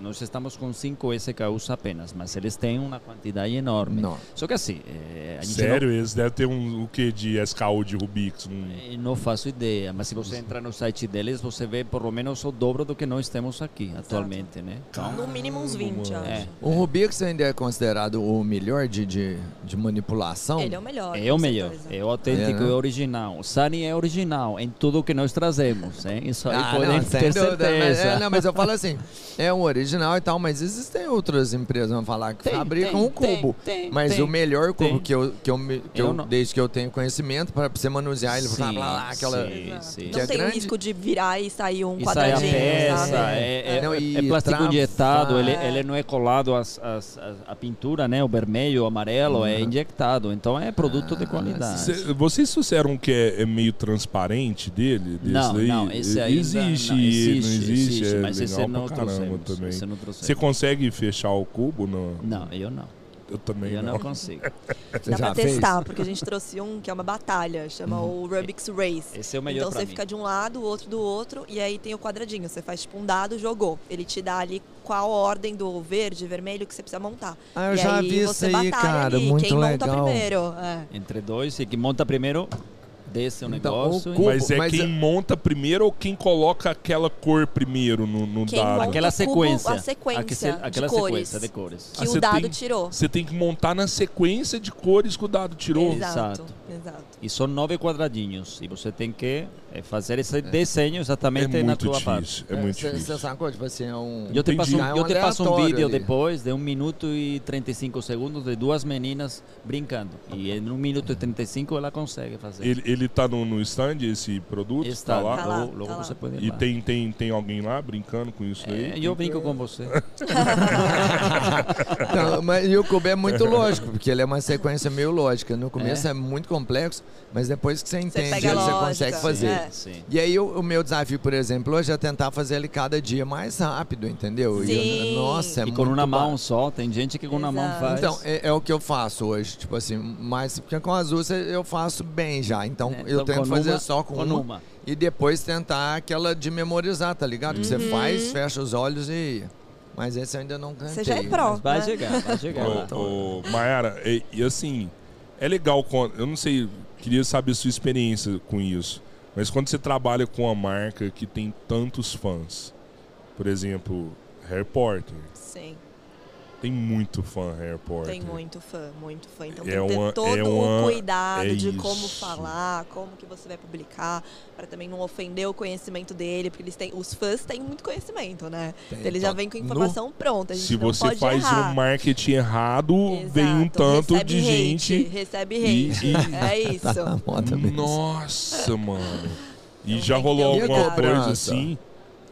nós estamos com 5 SKUs apenas, mas eles têm uma quantidade enorme. Não. Só que assim, a gente Sério? Eles devem ter um, o que de SKU de Rubik's? Um... não, eh, não faço ideia, mas se você entrar no site deles, você vê por lo menos o dobro do que nós temos aqui atualmente, né? Então, No mínimo uns 20, eu acho. é, O Rubix ainda é considerado o melhor de, de, de manipulação? Ele é o melhor. é o melhor, certeza. é o autêntico É, né? original. O Sunny é original em tudo que nós trazemos, hein? Isso aí Ah, podem não, ter dúvida, mas, certeza. é, não, mas eu falo assim, é um original e tal, mas existem outras empresas, vamos falar, que Tem, fabricam tem, o cubo. tem, tem, mas tem, o melhor cubo que eu, que eu, que Eu eu- não- desde que eu tenho conhecimento, para você manusear ele, blá, blá, blá, aquela... sim, sim. Que Não é tem grande. risco de virar e sair um E sai a quadradinho, peça, é, é, Não, é e plástico injetado, ele, É. ele não é colado às, às- às- à pintura, né? O vermelho, o amarelo, é injectado. Então é produto de qualidade. Cê- vocês trouxeram que é, é meio transparente dele? Desse Não, não, esse ainda existe, não, não existe, existe, existe, é mas esse não caramba trouxemos, também. não trouxemos. Você consegue fechar o cubo? Não, Não, eu não. eu também Eu não. não consigo. Você Dá já pra fez? testar, porque a gente trouxe um que é uma batalha, chama o Rubik's Race. Esse é o melhor Então pra você mim. fica de um lado, o outro do outro, e aí tem o quadradinho. Você faz tipo um dado, jogou. Ele te dá ali qual ordem do verde, vermelho que você precisa montar. Ah, eu e já aí vi isso você aí, batalha cara, ali, muito quem monta legal. primeiro. É. Entre dois, e que monta primeiro, desce o Então, negócio. o cubo- Mas é Mas quem é- monta primeiro ou quem coloca aquela cor primeiro no, no Quem dado? monta Aquela o cubo, sequência. a sequência Aque- se- aquela de cores. sequência de cores. Ah, Que você o dado tem- tirou. Você tem que montar na sequência de cores que o dado tirou. Exato, Exato. Exato. E são nove quadradinhos. E você tem que eh, fazer esse desenho exatamente É na tua parte. difícil. É muito Você difícil. sacou? Tipo assim, é um... Eu te, passo, um- é um eu te passo um vídeo ali. depois de 1 minuto e 35 segundos de duas meninas brincando. E em 1 minuto e 35 ela consegue fazer. Ele, ele tá no, no stand, esse produto? Está tá lá? Tá lá, logo, logo tá lá. você pode ir E lá. tem, tem, tem alguém lá brincando com isso É, aí? eu brinco com você. Não, mas e o cubo é muito lógico, porque ele é uma sequência meio lógica. No começo é, muito complexo, mas depois que você entende, você lógica. consegue fazer. É. Sim. E aí o, o meu desafio, por exemplo, hoje é tentar fazer ele cada dia mais rápido, entendeu? E eu- Sim. nossa, é e com muito uma mão só, tem gente que com uma mão faz. Então, é, é o que eu faço hoje, tipo assim, mas porque com azul cê- eu faço bem já, então É, eu então, tento fazer uma- só com, com uma, uma. e depois tentar aquela de memorizar, tá ligado? Que você Uhum. faz, fecha os olhos e... Mas esse eu ainda não cantei. Você já é pró. Mas vai né? chegar, vai chegar. Ô, ô, Mayara, e, e assim, é legal quando. Eu não sei, queria saber sua experiência com isso. Mas quando você trabalha com uma marca que tem tantos fãs, por exemplo, Harry Potter, Sim, tem muito fã Harry Potter. tem muito fã, muito fã. Então É tem que ter uma- todo é uma- o cuidado é de como isso. falar, como que você vai publicar, para também não ofender o conhecimento dele, porque eles têm, os fãs têm muito conhecimento, né? Tem, Então, eles já to- vêm com no- informação pronta. A gente Se não você pode faz errar. um marketing errado, vem um Exato, tanto recebe de hate, gente. Recebe e- hate. e- É isso. Tá na moda mesmo. Nossa, mano. E Então já rolou alguma coisa Cobrança. assim?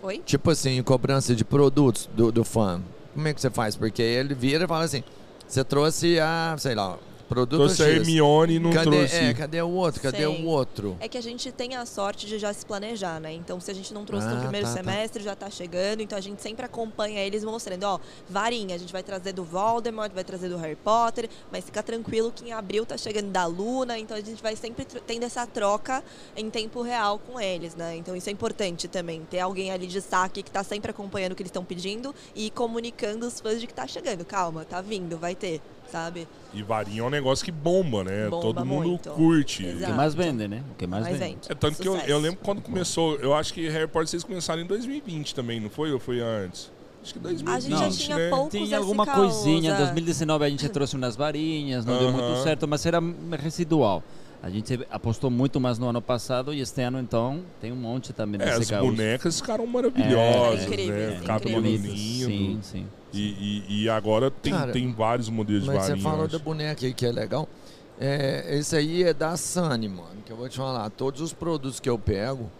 Oi? Tipo assim, cobrança de produtos do, do fã. Como é que você faz? Porque ele vira e fala assim, você trouxe a, sei lá, produto Trouxe a X. Hermione e não cadê, trouxe. É, cadê o outro? Cadê Sim. o outro? É que a gente tem a sorte de já se planejar, né? Então, se a gente não trouxe no Ah, primeiro tá, tá. semestre, já tá chegando. Então, a gente sempre acompanha eles mostrando, ó, varinha, a gente vai trazer do Voldemort, vai trazer do Harry Potter, mas fica tranquilo que em abril tá chegando da Luna. Então, a gente vai sempre tendo essa troca em tempo real com eles, né? Então, isso é importante também, ter alguém ali de saque que tá sempre acompanhando o que eles estão pedindo e comunicando os fãs de que tá chegando. Calma, tá vindo, vai ter, sabe? E varinha é um negócio que bomba, né? Bomba Todo mundo muito. curte. O que Exato. mais vende, né? O que mais, Mais vende. vende. É tanto que eu, Sucesso. eu lembro quando começou, eu acho que Harry Potter vocês começaram em 2020 também, não foi? Ou foi antes? Acho que 2020, A gente já tinha né? poucos Tinha alguma coisinha, em é. 2019 a gente trouxe umas varinhas, não deu muito certo, mas era residual. A gente apostou muito mais no ano passado e este ano, então, tem um monte também É, as SKUs. bonecas ficaram maravilhosas, É, né? é Cabelo bonitas. lindo. Sim, sim. E, e, e agora tem, Cara, tem vários modelos de varinha. você falou da boneca aí que é legal. É, esse aí é da Sunny, mano. Que eu vou te falar. Todos os produtos que eu pego,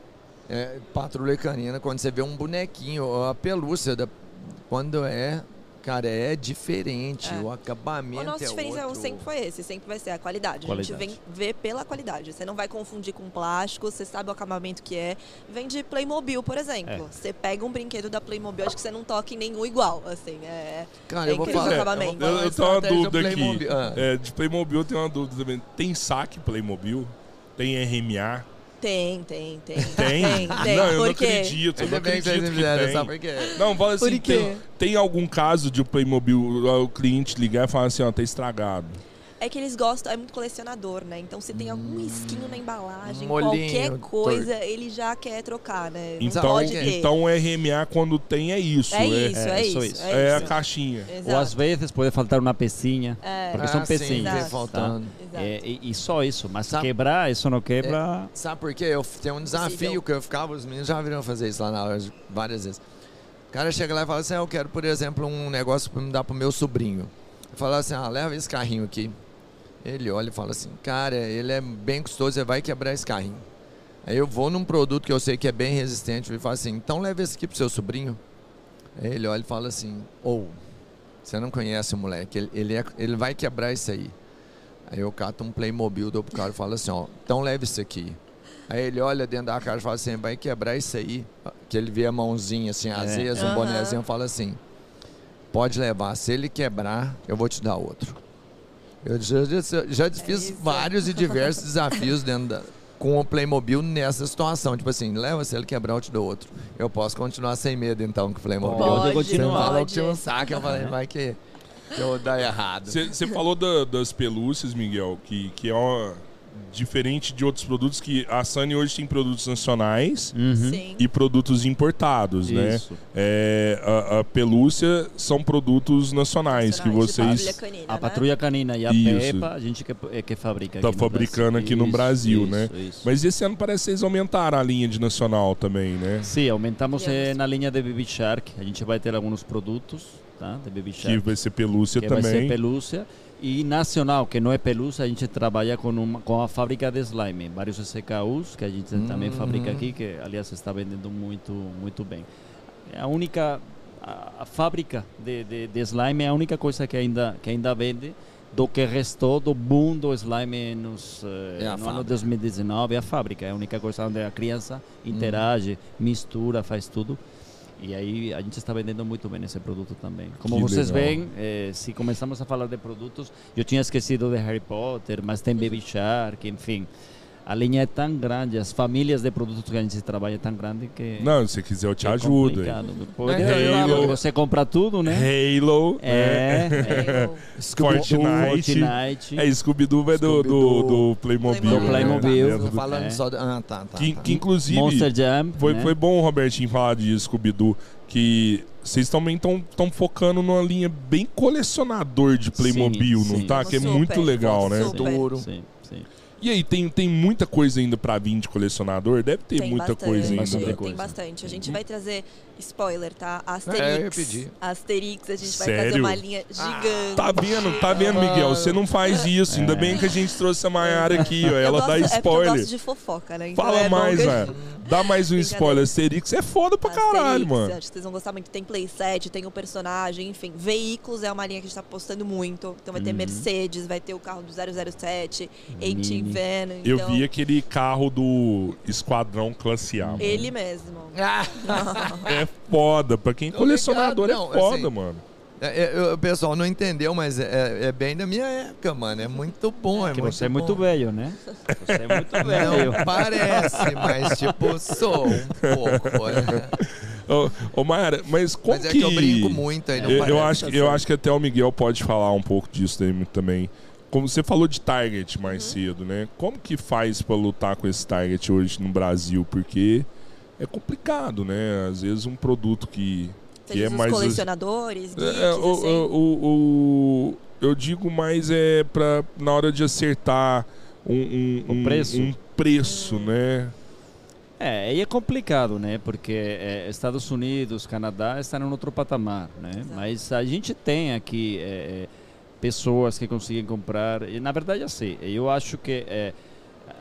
é, patrulha canina, quando você vê um bonequinho, a pelúcia, da, quando é, cara, é diferente. É. O acabamento O nosso é diferencial outro. sempre foi esse, sempre vai ser a qualidade. A Qualidade. gente vem ver pela qualidade. Você não vai confundir com plástico, você sabe o acabamento que é. Vem de Playmobil, por exemplo. É. Você pega um brinquedo da Playmobil, acho que você não toca em nenhum igual, assim. É... Cara, É eu vou incrível falar. o acabamento. vou Eu, eu tenho uma dúvida aqui. Ah. É, de Playmobil eu tenho uma dúvida também. Tem saque Playmobil? Tem RMA? Tem, tem, tem. Tem? tem. Não, eu não quê? acredito. Eu não acredito que tem. sabe por quê? Não, fala assim, Por quê? tem, tem algum caso de o Playmobil, o cliente ligar e falar assim, ó, tá estragado. É que eles gostam, é muito colecionador, né? Então se tem algum risquinho na embalagem, molinho, qualquer coisa, ele já quer trocar, né? Não Então, pode ter. então o RMA quando tem é isso. é é, isso, é, é isso. só isso. É, é a isso. caixinha. Ou Exato. às vezes pode faltar uma pecinha, É, porque são Ah, sim, pecinhas. exato. É, e, e só isso, mas Sabe- quebrar, isso não quebra. Sabe por quê? Eu tenho um desafio Possível. que eu ficava, os meninos já viram fazer isso lá na hora várias vezes. O cara chega lá e fala assim: "Ah, Eu quero, por exemplo, um negócio para me dar pro meu sobrinho. Eu falo assim: Ah, leva esse carrinho aqui. Ele olha e fala assim: Cara, ele é bem custoso, você vai quebrar esse carrinho. Aí eu vou num produto que eu sei que é bem resistente e falo assim: Então leva esse aqui pro seu sobrinho. Aí ele olha e fala assim: Ou, você não conhece o moleque, ele, ele, é- ele vai quebrar isso aí. Aí eu cato um Playmobil, dou pro cara e falo assim: Ó, então leve isso aqui. Aí ele olha dentro da caixa e fala assim: vai quebrar isso aí. Que ele vê a mãozinha assim, às É. vezes, um Aham. bonezinho, fala assim: pode levar, se ele quebrar, eu vou te dar outro. Eu já, já- já fiz isso. vários e diversos desafios dentro da, com o Playmobil nessa situação. Tipo assim, leva, se ele quebrar, eu te dou outro. Eu posso continuar sem medo então com o Playmobil. Pode Você continuar. falou que tinha um Pode. saco, eu falei, vai que, que eu dar errado. Você falou da- das pelúcias, Miguel, que, que é uma, diferente de outros produtos, que a Sunny hoje tem produtos nacionais Uhum. E produtos importados, né? Isso. É, a, a pelúcia são produtos nacionais que Nacionais de vocês patrulha canina, A né? patrulha canina e a Isso. Pepa, a gente que, é que fabrica Tá aqui no fabricando Brasil. aqui no Isso, Brasil, isso, né? Isso. Mas esse ano parece que vocês aumentaram a linha de nacional também, né? Sim, aumentamos eh, na linha de Baby Shark. A gente vai ter alguns produtos tá, de Baby Que Shark. vai ser pelúcia que vai ser também. pelúcia. E nacional, que não é pelúcia, a gente trabalha com, uma, com a fábrica de slime. Vários SKUs que a gente também Hum. fabrica aqui, que aliás está vendendo muito, muito bem. A única a, a fábrica de, de, de slime é a única coisa que ainda, que ainda vende do que restou do boom do slime nos, É no ano fábrica. 2019. É a fábrica, é a única coisa onde a criança interage, mistura, faz tudo. E aí a gente está vendendo muito bem esse produto também. Como Que vocês veem, eh, se começamos a falar de produtos, eu tinha esquecido de Harry Potter, mas tem Baby Shark, enfim. A linha é tão grande, as famílias de produtos que a gente trabalha é tão grande que Não, se quiser eu te é ajudo. Pode, Halo. você compra tudo, né? Halo. É, né? Eu- Fortnite. Fortnite. É, Scooby-Doo é do, do, do Playmobil. Do né? Playmobil. Do- falando é. só... do- Ah, tá, tá. Que, tá. que inclusive Monster Jam. foi, né? foi bom o Robertinho falar de Scooby-Doo, que vocês também estão focando numa linha bem colecionador de Playmobil, Sim, não sim. tá? Que é muito legal, né? Futuro. Sim. E aí, tem, tem muita coisa ainda para vir de colecionador? Deve ter tem muita bastante, coisa ainda. Tem, tem bastante. A gente uhum. vai trazer, spoiler, tá? Asterix. É, Asterix, a gente Sério? vai trazer uma linha ah, gigante. Tá vendo, tá vendo, Miguel? Você não faz isso. Ainda bem que a gente trouxe a Mayara aqui, ó. Ela gosto, é dá spoiler. É eu gosto de fofoca, né? Então Fala é mais, velho. Dá mais um spoiler. Asterix é foda pra Asterix, caralho, mano. Acho que vocês vão gostar muito. Tem playset, tem o um personagem, enfim. Veículos é uma linha que a gente tá postando muito. Então vai ter uhum. Mercedes, vai ter o carro do 007, 18 então... Eu vi aquele carro do Esquadrão Classe A. Mano. Ele mesmo. Ah. É foda. Pra quem colecionador é não, é foda, assim, mano. É, é, o pessoal não entendeu, mas é, é, bem da minha época, mano. É muito bom. É, que muito você é muito velho, né? Você é muito velho. Não parece, mas tipo, sou um pouco. Né? Ô, ô Mayara, mas como mas é que... que... eu brinco muito aí, no eu, eu acho, assim. eu acho que até o Miguel pode falar um pouco disso também. Como você falou de target mais cedo, né? Como que faz pra lutar com esse target hoje no Brasil? Porque é complicado, né? Às vezes um produto que, que é mais... colecionadores, geeks, É, o, assim. o- o- o- eu digo mais é pra, na hora de acertar um, um, O um- preço. um preço, né? É, aí é complicado, né? Porque é, Estados Unidos, Canadá estão em outro patamar, né? Exato. Mas a gente tem aqui é, é, pessoas que conseguem comprar. E na verdade, assim, eu acho que é,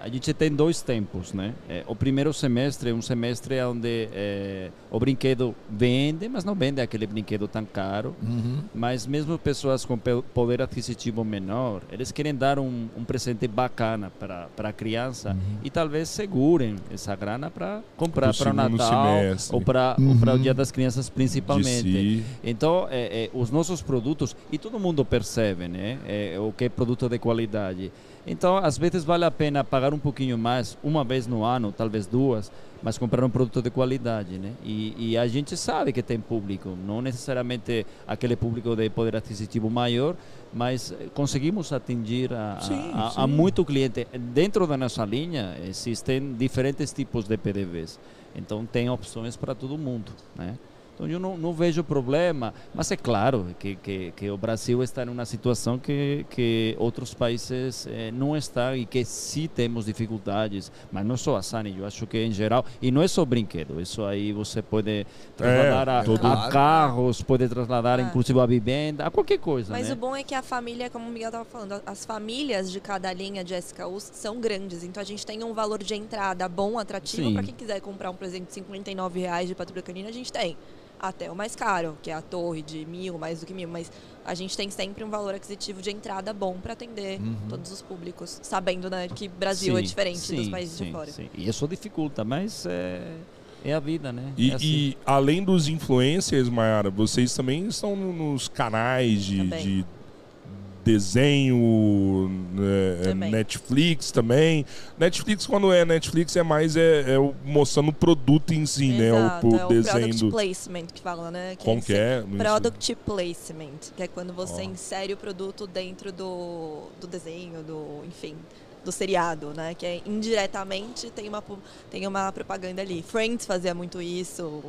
a gente tem dois tempos, né? É, o primeiro semestre é um semestre onde é, o brinquedo vende, mas não vende aquele brinquedo tão caro. Uhum. Mas mesmo pessoas com poder aquisitivo menor, eles querem dar um, um presente bacana para a criança e talvez segurem essa grana para comprar para o Natal semestre. ou para para o Uhum. Dia das Crianças principalmente. si. Então, é, é, os nossos produtos, e todo mundo percebe, né? É, o que é produto de qualidade. Então, às vezes vale a pena pagar um pouquinho mais, uma vez no ano, talvez duas, mas comprar um produto de qualidade, né? E, e, a gente sabe que tem público, não necessariamente aquele público de poder aquisitivo maior, mas conseguimos atingir a, sim, a, sim. a muito cliente. Dentro da nossa linha existem diferentes tipos de PDVs, então tem opções para todo mundo, né? Então eu não, não vejo problema, mas é claro que, que, que, o Brasil está em uma situação que, que outros países eh, não estão e que sim temos dificuldades, mas não só a Sani, eu acho que em geral, e não é só brinquedo, isso aí você pode trasladar é, a, a, carros, pode trasladar ah. inclusive a vivenda, a qualquer coisa. Mas né? o bom é que a família, como o Miguel estava falando, as famílias de cada linha de SKUs são grandes, então a gente tem um valor de entrada bom, atrativo, para quem quiser comprar um presente de 59 reais de patrulha canina, a gente tem até o mais caro, que é a torre de mil, mais do que mil. Mas a gente tem sempre um valor aquisitivo de entrada bom para atender uhum. todos os públicos, sabendo né, que Brasil é sim, é diferente sim, dos países sim, de fora. Sim. E isso dificulta, mas é, é a vida, né? E, é assim. e além dos influencers, Mayara, vocês também estão nos canais de, de desenho, né, Netflix também. Netflix, quando é Netflix, é mais é, é mostrando o produto em si, né? Exato, né? O, o é desenho. product placement que fala, né? Que Como que é? Product placement, que é quando você oh. insere o produto dentro do, do desenho, do, enfim, do seriado, né? Que é indiretamente tem uma, tem uma propaganda ali. Friends fazia muito isso,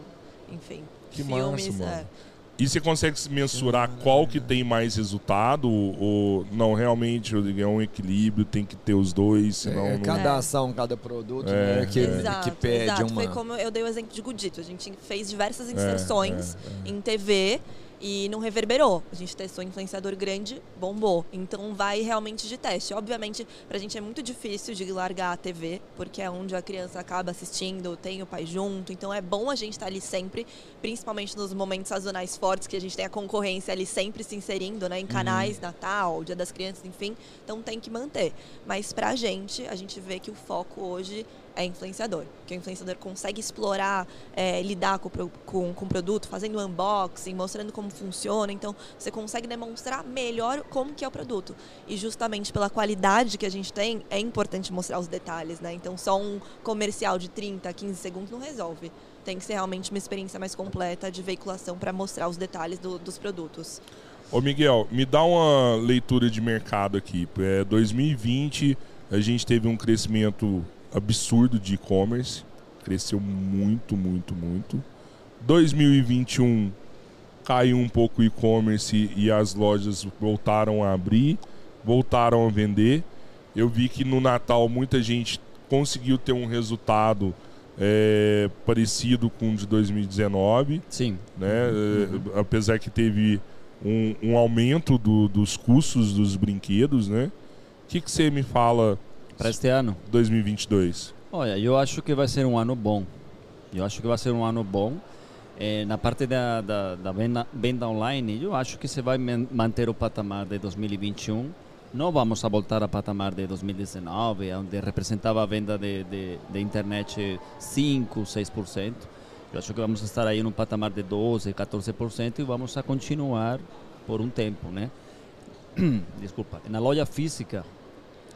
enfim. Que filmes, massa, mano. É. E você consegue mensurar qual que tem mais resultado? Ou não, realmente é um equilíbrio, tem que ter os dois, senão. É, cada não... ação, cada produto, é, né? Que, exato, que pede exato. uma. Foi como eu dei o exemplo de Gudito. A gente fez diversas inserções é, é, em TV e não reverberou. A gente testou influenciador grande, bombou. Então vai realmente de teste. Obviamente, pra gente é muito difícil de largar a TV, porque é onde a criança acaba assistindo, tem o pai junto. Então é bom a gente estar tá ali sempre, principalmente nos momentos sazonais fortes, que a gente tem a concorrência ali sempre se inserindo, né? Em canais, uhum. Natal, Dia das Crianças, enfim. Então tem que manter. Mas pra gente, a gente vê que o foco hoje é influenciador. Que o influenciador consegue explorar, é, lidar com, com, com o produto, fazendo unboxing, mostrando como funciona. Então, você consegue demonstrar melhor como que é o produto. E justamente pela qualidade que a gente tem, é importante mostrar os detalhes, né? Então, só um comercial de 30, 15 segundos não resolve. Tem que ser realmente uma experiência mais completa de veiculação para mostrar os detalhes do, dos produtos. Ô Miguel, me dá uma leitura de mercado aqui. É, 2020 a gente teve um crescimento absurdo de e-commerce. Cresceu muito, muito, muito. 2021 caiu um pouco o e-commerce e as lojas voltaram a abrir, voltaram a vender. Eu vi que no Natal muita gente conseguiu ter um resultado é, parecido com o de 2019. Sim. Né? Uhum. É, apesar que teve um, um aumento do, dos custos dos brinquedos, né? O que, que você me fala para este ano? 2022. Olha, eu acho que vai ser um ano bom. Eu acho que vai ser um ano bom. É, na parte da, da, da venda, venda, online, eu acho que se vai manter o patamar de 2021. Não vamos a voltar ao patamar de 2019, onde representava a venda de, de, de internet 5, 6%. Eu acho que vamos estar aí no patamar de 12, 14% e vamos a continuar por um tempo, né? Desculpa. Na loja física,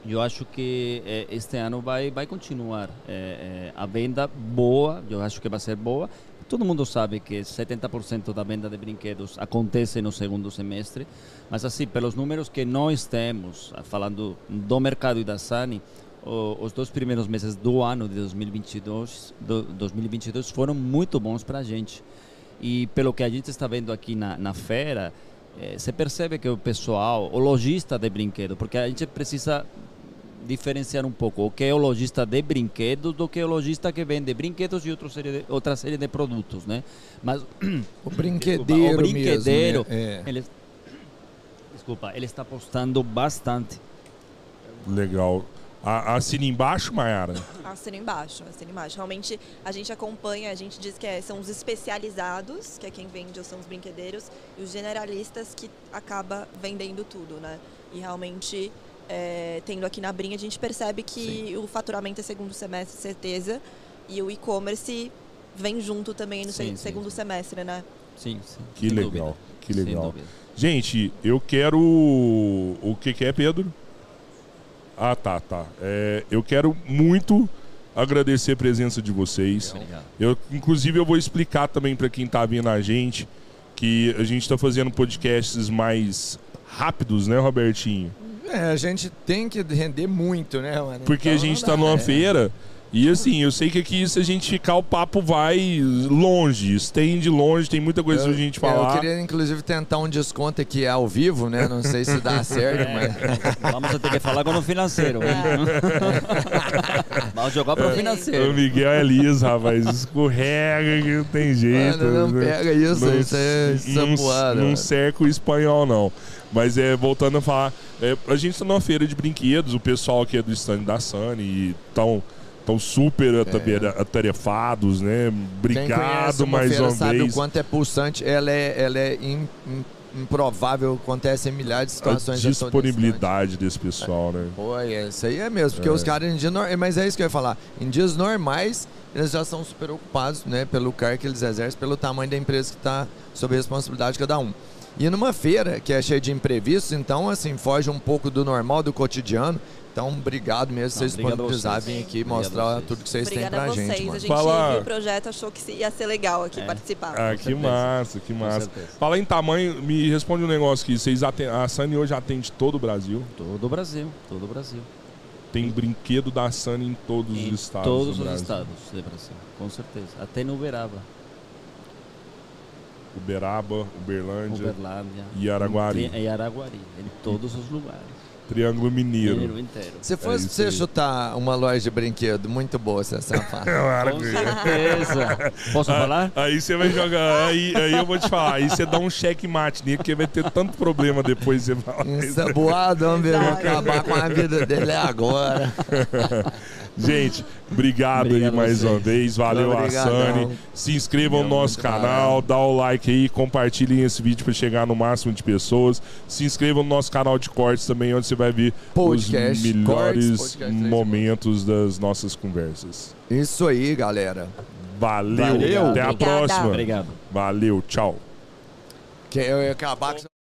eu acho que é, este ano vai vai continuar é, é, a venda boa eu acho que vai ser boa. Todo mundo sabe que 70% da venda de brinquedos acontece no segundo semestre mas assim pelos números que nós temos falando do mercado e da Sani os dois primeiros meses do ano de 2022 do, 2022 foram muito bons para a gente. E pelo que a gente está vendo aqui na, na feira você percebe que o pessoal, o lojista de brinquedo, porque a gente precisa diferenciar um pouco o que é o lojista de brinquedos do que é o lojista que vende brinquedos e outra série de, outra série de produtos, né? Mas o brinquedeiro, o brinquedeiro, mesmo, né? é. ele, desculpa, ele está apostando bastante. Legal. Assina embaixo, Mayara? Assina embaixo, assina embaixo. Realmente a gente acompanha, a gente diz que é, são os especializados, que é quem vende ou são os brinquedeiros, e os generalistas que acaba vendendo tudo, né? E realmente é, tendo aqui na Brinha, a gente percebe que Sim. o faturamento é segundo semestre, certeza, e o e-commerce vem junto também no sim, segundo sim, semestre, né? Sim, sim. Que legal, dúvida. que legal. Gente, eu quero. O que, que é, Pedro? Ah, tá, tá. É, eu quero muito agradecer a presença de vocês. Obrigado. Eu, inclusive, eu vou explicar também para quem tá vindo a gente que a gente tá fazendo podcasts mais rápidos, né, Robertinho? É, a gente tem que render muito, né, mano? Porque Então a gente tá dá, numa é. feira e assim, eu sei que aqui se a gente ficar o papo vai longe, estende longe, tem muita coisa Eu- pra gente Eu falar. queria, inclusive, tentar um desconto aqui ao vivo, né? Não sei se dá certo, mas... É, vamos ter que falar com o financeiro. hein? vamos jogar para o O financeiro. Miguel Elias, rapaz, escorrega que não tem jeito. Mano, não né? pega isso, Não- isso é não, sapuada. não mano. cerca o espanhol, não. Mas é, voltando a falar, é, a gente tá numa feira de brinquedos, o pessoal aqui é do stand da Sunny e tão, tão super atare- atarefados, né? É. Obrigado mais feira uma sabe vez. o quanto é pulsante, ela é, ela é im- im- improvável, acontece em milhares de A situações. já são disponibilidade desse pessoal, né? Pô, é, isso aí é mesmo, porque É. os caras em dia nor- mas é isso que eu ia falar. Em dias normais, eles já são super ocupados, né, pelo cargo que eles exercem, pelo tamanho da empresa que está sob a responsabilidade de cada um. E numa feira que é cheia de imprevistos, então assim, foge um pouco do normal, do cotidiano. Então, obrigado mesmo por vocês a vocês. vir aqui Obrigado a mostrar vocês. tudo que vocês têm pra a vocês. gente, a mano. gente Fala- viu o projeto, achou que ia ser legal aqui É. participar. Ah, que massa, que massa. Fala em tamanho, me responde um negócio aqui. Vocês a Sunny hoje atende todo o Brasil. Todo o Brasil, todo o Brasil. Tem brinquedo da Sunny em todos em os estados. todos do os Brasil. estados do Brasil, com certeza. Até no Uberaba, Uberaba, Uberlândia, Uberlândia. e Araguari. E Araguari, em todos os lugares. Triângulo Mineiro. Mineiro inteiro. Se fosse pra você aí. chutar uma loja de brinquedo, muito boa essa safada. Com certeza. Posso falar? Ah, Aí você vai jogar, aí, aí eu vou te falar, aí você dá um cheque mate nele, porque vai ter tanto problema depois você fala. Ensaboado, homem, vou Exato. acabar com a vida dele agora. Gente, obrigado, Obrigado aí mais a vocês. uma vez. Valeu a. Sunny. Se inscrevam no nosso canal, dá o like aí, compartilhem esse vídeo para chegar no máximo de pessoas. Se inscrevam no nosso canal de cortes também, onde você vai ver Podcast, os melhores cortes, podcast três momentos das nossas conversas. Isso aí, galera. Valeu, Valeu. até a Obrigada. próxima. Obrigado. Valeu, tchau. Que eu ia acabar com